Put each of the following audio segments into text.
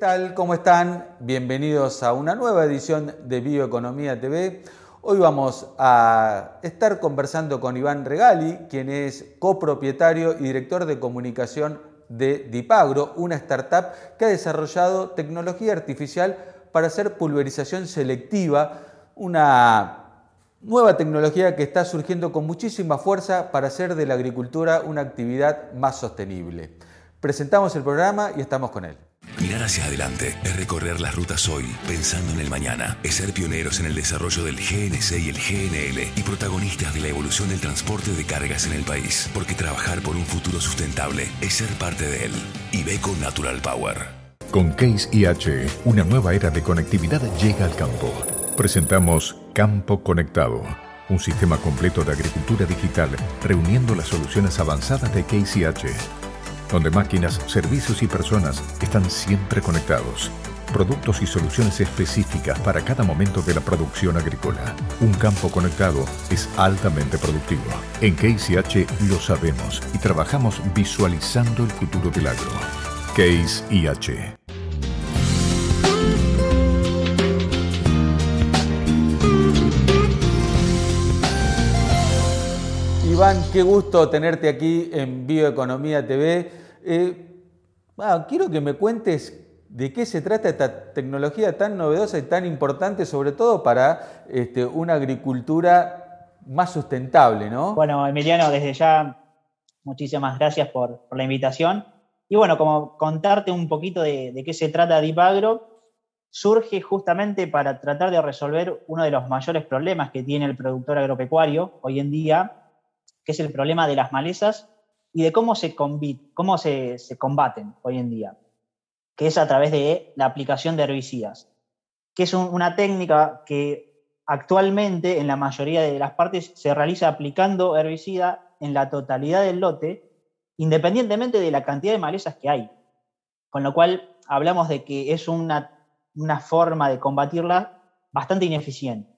tal? ¿Cómo están? Bienvenidos a una nueva edición de Bioeconomía TV. Hoy vamos a estar conversando con Iván Regali, quien es copropietario y director de comunicación de Dipagro, una startup que ha desarrollado tecnología artificial para hacer pulverización selectiva, una nueva tecnología que está surgiendo con muchísima fuerza para hacer de la agricultura una actividad más sostenible. Presentamos el programa y estamos con él. Mirar hacia adelante es recorrer las rutas hoy, pensando en el mañana. Es ser pioneros en el desarrollo del GNC y el GNL y protagonistas de la evolución del transporte de cargas en el país. Porque trabajar por un futuro sustentable es ser parte de él. Ibeco Natural Power. Con Case IH, una nueva era de conectividad llega al campo. Presentamos Campo Conectado, un sistema completo de agricultura digital reuniendo las soluciones avanzadas de Case IH donde máquinas, servicios y personas están siempre conectados. Productos y soluciones específicas para cada momento de la producción agrícola. Un campo conectado es altamente productivo. En Case lo sabemos y trabajamos visualizando el futuro del agro. Case. Iván, qué gusto tenerte aquí en Bioeconomía TV. Eh, quiero que me cuentes de qué se trata esta tecnología tan novedosa y tan importante, sobre todo para este, una agricultura más sustentable, ¿no? Bueno, Emiliano, desde ya muchísimas gracias por, la invitación. Y bueno, como contarte un poquito de, de qué se trata Dipagro, surge justamente para tratar de resolver uno de los mayores problemas que tiene el productor agropecuario hoy en día, que es el problema de las malezas y de cómo se, cómo se, combaten hoy en día, que es a través de la aplicación de herbicidas, que es una técnica que actualmente en la mayoría de las partes se realiza aplicando herbicida en la totalidad del lote, independientemente de la cantidad de malezas que hay. Con lo cual hablamos de que es una, una forma de combatirla bastante ineficiente,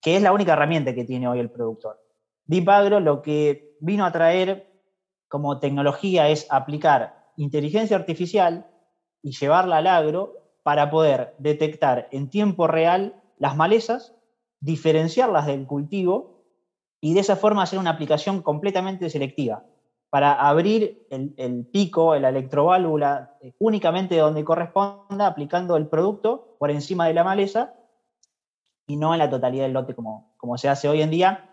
que es la única herramienta que tiene hoy el productor. Deep lo que vino a traer como tecnología es aplicar inteligencia artificial y llevarla al agro para poder detectar en tiempo real las malezas, diferenciarlas del cultivo y de esa forma hacer una aplicación completamente selectiva para abrir el, pico, la electroválvula eh, únicamente donde corresponda, aplicando el producto por encima de la maleza y no en la totalidad del lote como, como se hace hoy en día.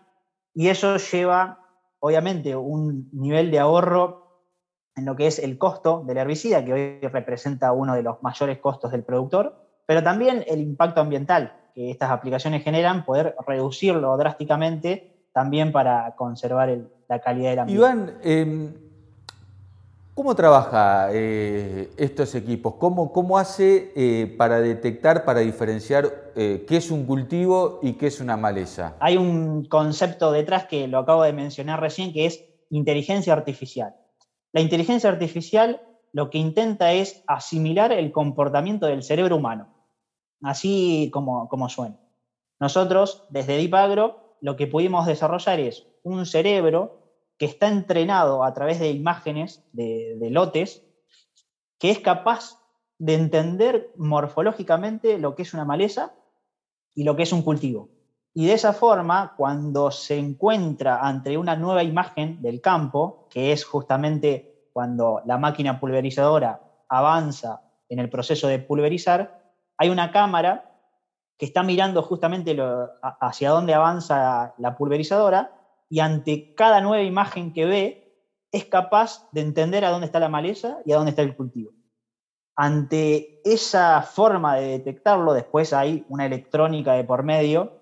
Y eso lleva obviamente un nivel de ahorro en lo que es el costo del herbicida, que hoy representa uno de los mayores costos del productor, pero también el impacto ambiental que estas aplicaciones generan, poder reducirlo drásticamente también para conservar la calidad del ambiente. Iván, em, ¿Cómo trabaja eh, estos equipos? ¿Cómo, cómo hace eh, para detectar, para diferenciar eh, qué es un cultivo y qué es una maleza? Hay un concepto detrás que lo acabo de mencionar recién, que es inteligencia artificial. La inteligencia artificial lo que intenta es asimilar el comportamiento del cerebro humano, así como, como suena. Nosotros, desde Dipagro, lo que pudimos desarrollar es un cerebro que está entrenado a través de imágenes de, lotes, que es capaz de entender morfológicamente lo que es una maleza y lo que es un cultivo. Y de esa forma, cuando se encuentra ante una nueva imagen del campo, que es justamente cuando la máquina pulverizadora avanza en el proceso de pulverizar, hay una cámara que está mirando justamente hacia dónde avanza la pulverizadora y ante cada nueva imagen que ve es capaz de entender a dónde está la maleza y a dónde está el cultivo. Ante esa forma de detectarlo, después hay una electrónica de por medio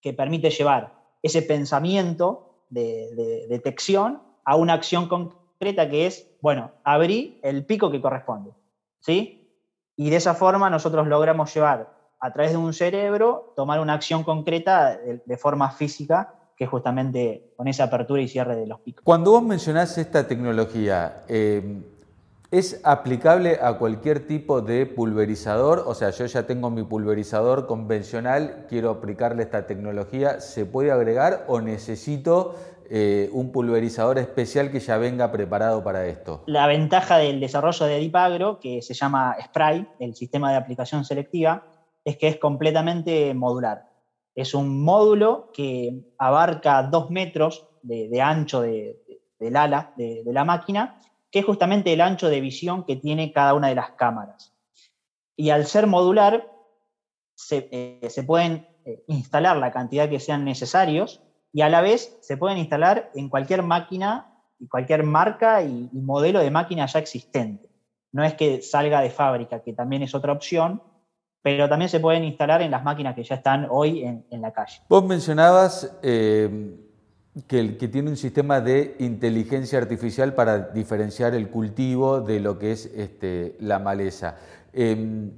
que permite llevar ese pensamiento de, detección a una acción concreta que es, bueno, abrí el pico que corresponde. ¿Sí? Y de esa forma nosotros logramos llevar a través de un cerebro, tomar una acción concreta de forma física que justamente con esa apertura y cierre de los picos. Cuando vos mencionás esta tecnología, eh, ¿Es aplicable a cualquier tipo de pulverizador? O sea, yo ya tengo mi pulverizador convencional, quiero aplicarle esta tecnología, ¿se puede agregar o necesito eh, un pulverizador especial que ya venga preparado para esto? La ventaja del desarrollo de Dipagro, que se llama Spray, el sistema de aplicación selectiva, es que es completamente modular. Es un módulo que abarca dos metros de, ancho del ala de la máquina que es justamente el ancho de visión que tiene cada una de las cámaras. Y al ser modular, se, eh, pueden eh, instalar la cantidad que sean necesarios y a la vez se pueden instalar en cualquier máquina y cualquier marca y, modelo de máquina ya existente. No es que salga de fábrica, que también es otra opción, pero también se pueden instalar en las máquinas que ya están hoy en, la calle. Vos mencionabas eh, que, tiene un sistema de inteligencia artificial para diferenciar el cultivo de lo que es este, la maleza. Em,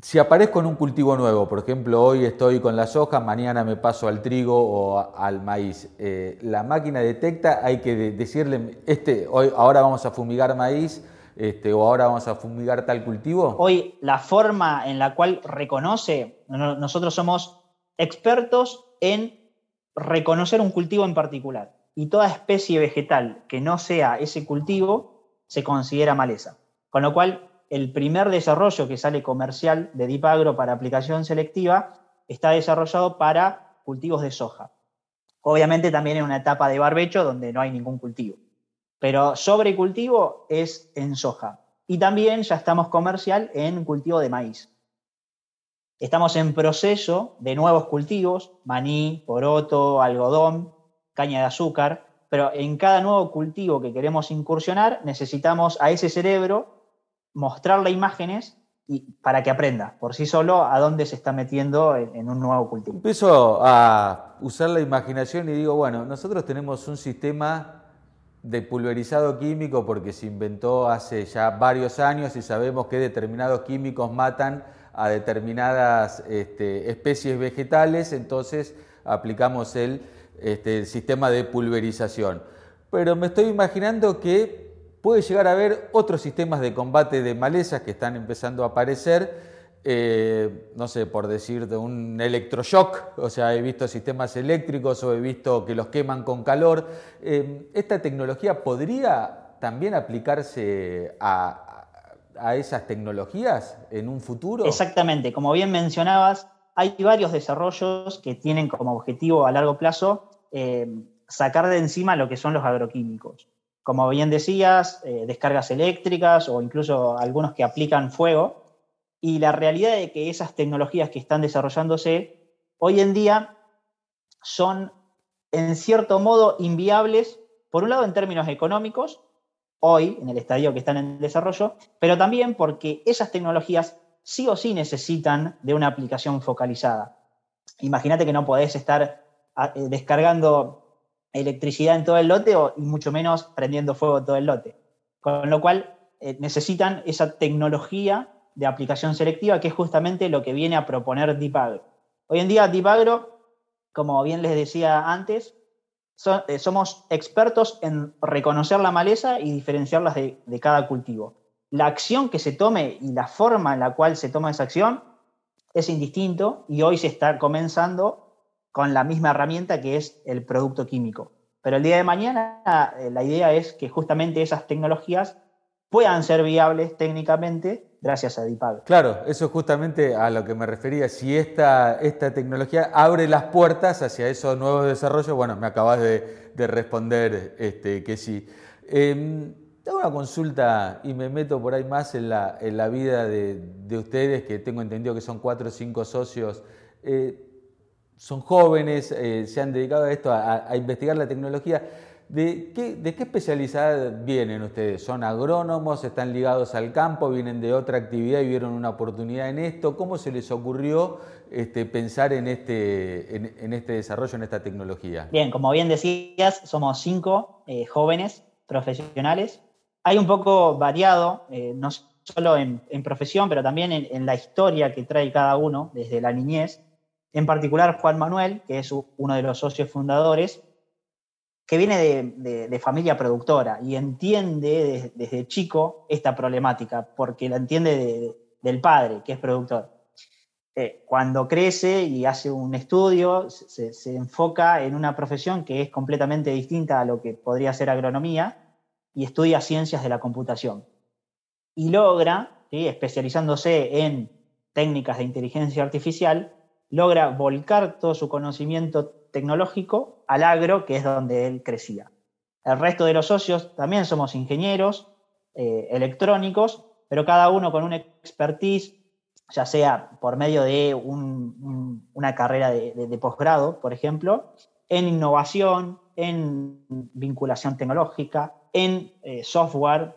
si aparezco en un cultivo nuevo, por ejemplo, hoy estoy con la soja, mañana me paso al trigo o al maíz, eh, la máquina detecta, hay que decirle, este, hoy, ahora vamos a fumigar maíz, este, o ahora vamos a fumigar tal cultivo? Hoy la forma en la cual reconoce, nosotros somos expertos en reconocer un cultivo en particular. Y toda especie vegetal que no sea ese cultivo se considera maleza. Con lo cual, el primer desarrollo que sale comercial de Dipagro para aplicación selectiva está desarrollado para cultivos de soja. Obviamente también en una etapa de barbecho donde no hay ningún cultivo. Pero sobre cultivo es en soja. Y también ya estamos comercial en cultivo de maíz. Estamos en proceso de nuevos cultivos, maní, poroto, algodón, caña de azúcar, pero en cada nuevo cultivo que queremos incursionar necesitamos a ese cerebro mostrarle imágenes y, para que aprenda por sí solo a dónde se está metiendo en, un nuevo cultivo. Empiezo a usar la imaginación y digo, bueno, nosotros tenemos un sistema de pulverizado químico porque se inventó hace ya varios años y sabemos que determinados químicos matan a determinadas este, especies vegetales, entonces aplicamos el, este, el sistema de pulverización. Pero me estoy imaginando que puede llegar a haber otros sistemas de combate de malezas que están empezando a aparecer, eh, no sé, por decir de un electroshock, o sea, he visto sistemas eléctricos o he visto que los queman con calor. Eh, ¿Esta tecnología podría también aplicarse a, a esas tecnologías en un futuro? Exactamente, como bien mencionabas, hay varios desarrollos que tienen como objetivo a largo plazo eh, sacar de encima lo que son los agroquímicos. Como bien decías, descargas eléctricas o incluso algunos que aplican fuego. Y la realidad de que esas tecnologías que están desarrollándose hoy en día son en cierto modo inviables, por un lado en términos económicos, hoy en el estadio que están en desarrollo, pero también porque esas tecnologías sí o sí necesitan de una aplicación focalizada. Imagínate que no podés estar ah, eh, descargando electricidad en todo el lote o, y mucho menos prendiendo fuego en todo el lote. Con lo cual eh, necesitan esa tecnología de aplicación selectiva que es justamente lo que viene a proponer DeepAgro. Hoy en día DeepAgro, como bien les decía antes, eh, somos expertos en reconocer la maleza y diferenciarlas de, cada cultivo. La acción que se tome y la forma en la cual se toma esa acción es indistinto y hoy se está comenzando con la misma herramienta que es el producto químico. Pero el día de mañana eh, la idea es que justamente esas tecnologías puedan ser viables técnicamente gracias a DIPAG. Claro, eso es justamente a lo que me refería. Si esta, esta tecnología abre las puertas hacia esos nuevos desarrollos, bueno, me acabas de, responder este, que sí. Eh, tengo una consulta y me meto por ahí más en la, en la vida de, ustedes, que tengo entendido que son cuatro o cinco socios. Eh, son jóvenes, eh, se han dedicado a esto, a investigar la tecnología. ¿De qué, ¿De qué especialidad vienen ustedes? ¿Son agrónomos? ¿Están ligados al campo? ¿Vienen de otra actividad y vieron una oportunidad en esto? ¿Cómo se les ocurrió este, pensar en este, en, este desarrollo, en esta tecnología? Bien, como bien decías, somos cinco eh, jóvenes profesionales. Hay un poco variado, eh, no solo en, profesión, pero también en, en la historia que trae cada uno desde la niñez. En particular, Juan Manuel, que es uno de los socios fundadores, que viene de, familia productora y entiende desde, chico esta problemática, porque la entiende del padre, que es productor. Eh, cuando crece y hace un estudio, se, enfoca en una profesión que es completamente distinta a lo que podría ser agronomía y estudia ciencias de la computación. Y logra, especializándose en técnicas de inteligencia artificial, logra volcar todo su conocimiento tecnológico al agro, que es donde él crecía. El resto de los socios también somos ingenieros eh, electrónicos, pero cada uno con una expertise, ya sea por medio de una carrera de, posgrado, por ejemplo, en innovación, en vinculación tecnológica, en eh, software,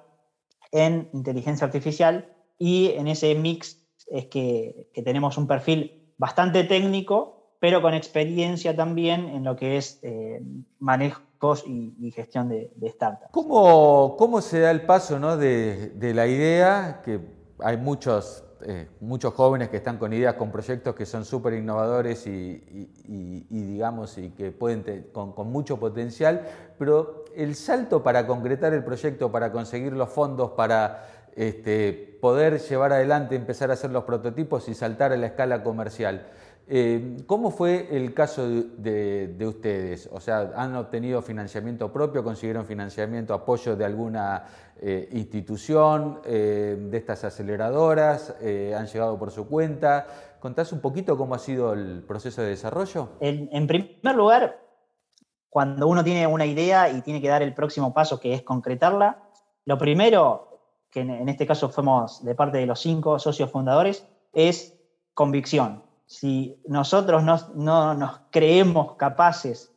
en inteligencia artificial, y en ese mix es que, que tenemos un perfil bastante técnico, pero con experiencia también en lo que es eh, manejos y, gestión de, startups. ¿Cómo, ¿Cómo, se da el paso ¿no? de, la idea, que hay muchos, eh, muchos jóvenes que están con ideas, con proyectos que son súper innovadores y, digamos, y que pueden con, con mucho potencial, pero el salto para concretar el proyecto, para conseguir los fondos, para este, poder llevar adelante, empezar a hacer los prototipos y saltar a la escala comercial. Eh, ¿Cómo fue el caso de, ustedes? O sea, ¿han obtenido financiamiento propio? ¿Consiguieron financiamiento, apoyo de alguna eh, institución, eh, de estas aceleradoras? ¿Han llegado por su cuenta? ¿Contás un poquito cómo ha sido el proceso de desarrollo? En, primer lugar, cuando uno tiene una idea y tiene que dar el próximo paso, que es concretarla, lo primero, que en este caso fuimos de parte de los cinco socios fundadores, es convicción si nosotros no, nos creemos capaces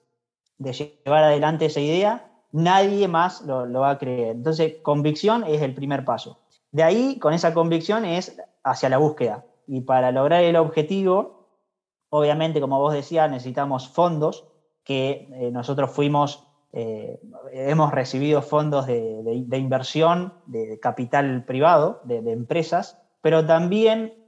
de llevar adelante esa idea, nadie más lo, va a creer. Entonces, convicción es el primer paso. De ahí, con esa convicción, es hacia la búsqueda. Y para lograr el objetivo, obviamente, como vos decías, necesitamos fondos, que eh, nosotros fuimos, eh, hemos recibido fondos de, inversión, de capital privado, de empresas, pero también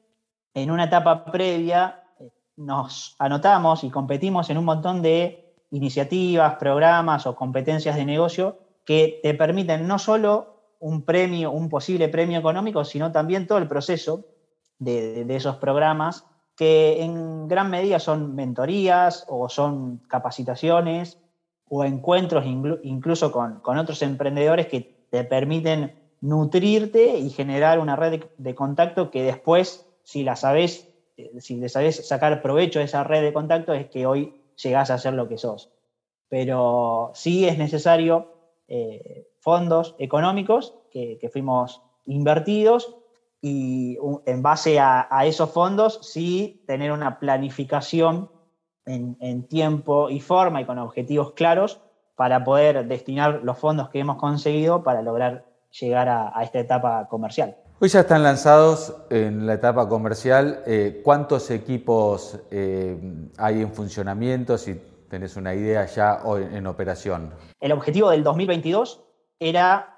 en una etapa previa eh, nos anotamos y competimos en un montón de iniciativas, programas o competencias de negocio que te permiten no solo un premio, un posible premio económico, sino también todo el proceso de, esos programas que en gran medida son mentorías o son capacitaciones o encuentros incluso con, otros emprendedores que te permiten nutrirte y generar una red de contacto que después si la sabes, eh, si le sabes sacar provecho de esa red de contactos, es que hoy llegás a ser lo que sos. Pero sí es necesario eh, fondos económicos que, fuimos invertidos y en base a, esos fondos sí tener una planificación en, tiempo y forma y con objetivos claros para poder destinar los fondos que hemos conseguido para lograr llegar a esta etapa comercial. Hoy ya están lanzados en la etapa comercial. Eh, ¿Cuántos equipos eh, hay en funcionamiento? Si tenés una idea ya hoy en operación. El objetivo del 2022 era,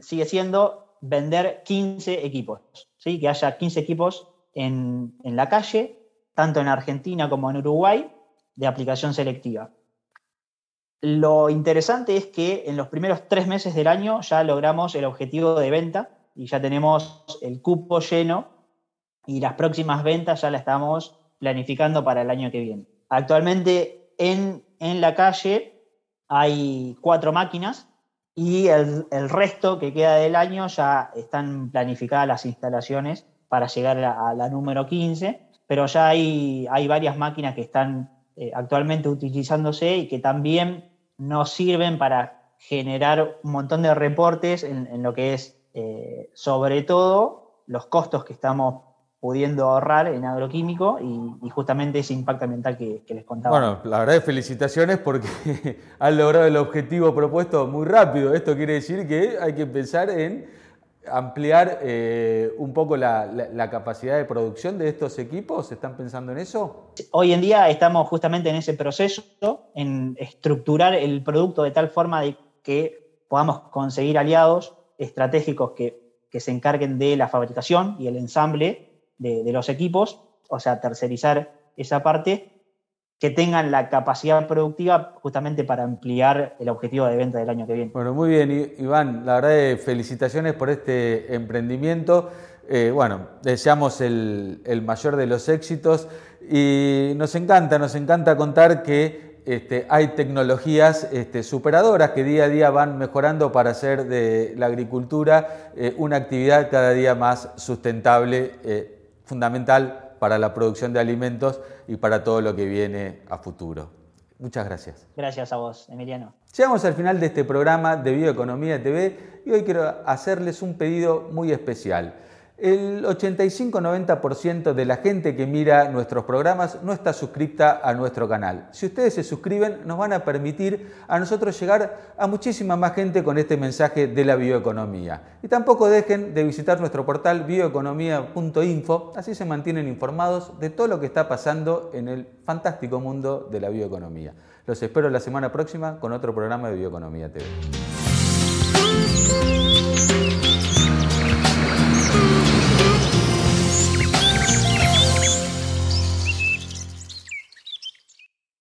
sigue siendo, vender 15 equipos. ¿sí? Que haya 15 equipos en, en la calle, tanto en Argentina como en Uruguay, de aplicación selectiva. Lo interesante es que en los primeros tres meses del año ya logramos el objetivo de venta y ya tenemos el cupo lleno y las próximas ventas ya las estamos planificando para el año que viene. Actualmente en, la calle hay cuatro máquinas y el, resto que queda del año ya están planificadas las instalaciones para llegar a, la número 15, pero ya hay, hay varias máquinas que están eh, actualmente utilizándose y que también nos sirven para generar un montón de reportes en lo que es eh, sobre todo los costos que estamos pudiendo ahorrar en agroquímico y, justamente ese impacto ambiental que, les contaba. Bueno, la verdad es felicitaciones porque han logrado el objetivo propuesto muy rápido. Esto quiere decir que hay que pensar en ampliar eh, un poco la, la, capacidad de producción de estos equipos. ¿Están pensando en eso? Hoy en día estamos justamente en ese proceso, en estructurar el producto de tal forma de que podamos conseguir aliados estratégicos que, se encarguen de la fabricación y el ensamble de, los equipos, o sea, tercerizar esa parte. que tengan la capacidad productiva justamente para ampliar el objetivo de venta del año que viene. Bueno, muy bien, Iván. La verdad, felicitaciones por este emprendimiento. Eh, bueno, deseamos el, mayor de los éxitos y nos encanta, nos encanta contar que este, hay tecnologías este, superadoras que día a día van mejorando para hacer de la agricultura eh, una actividad cada día más sustentable, eh, fundamental para la producción de alimentos y para todo lo que viene a futuro. Muchas gracias. Gracias a vos, Emiliano. Llegamos al final de este programa de Bioeconomía TV y hoy quiero hacerles un pedido muy especial. El 85-90% de la gente que mira nuestros programas no está suscripta a nuestro canal. Si ustedes se suscriben, nos van a permitir a nosotros llegar a muchísima más gente con este mensaje de la bioeconomía. Y tampoco dejen de visitar nuestro portal bioeconomía.info, así se mantienen informados de todo lo que está pasando en el fantástico mundo de la bioeconomía. Los espero la semana próxima con otro programa de Bioeconomía TV.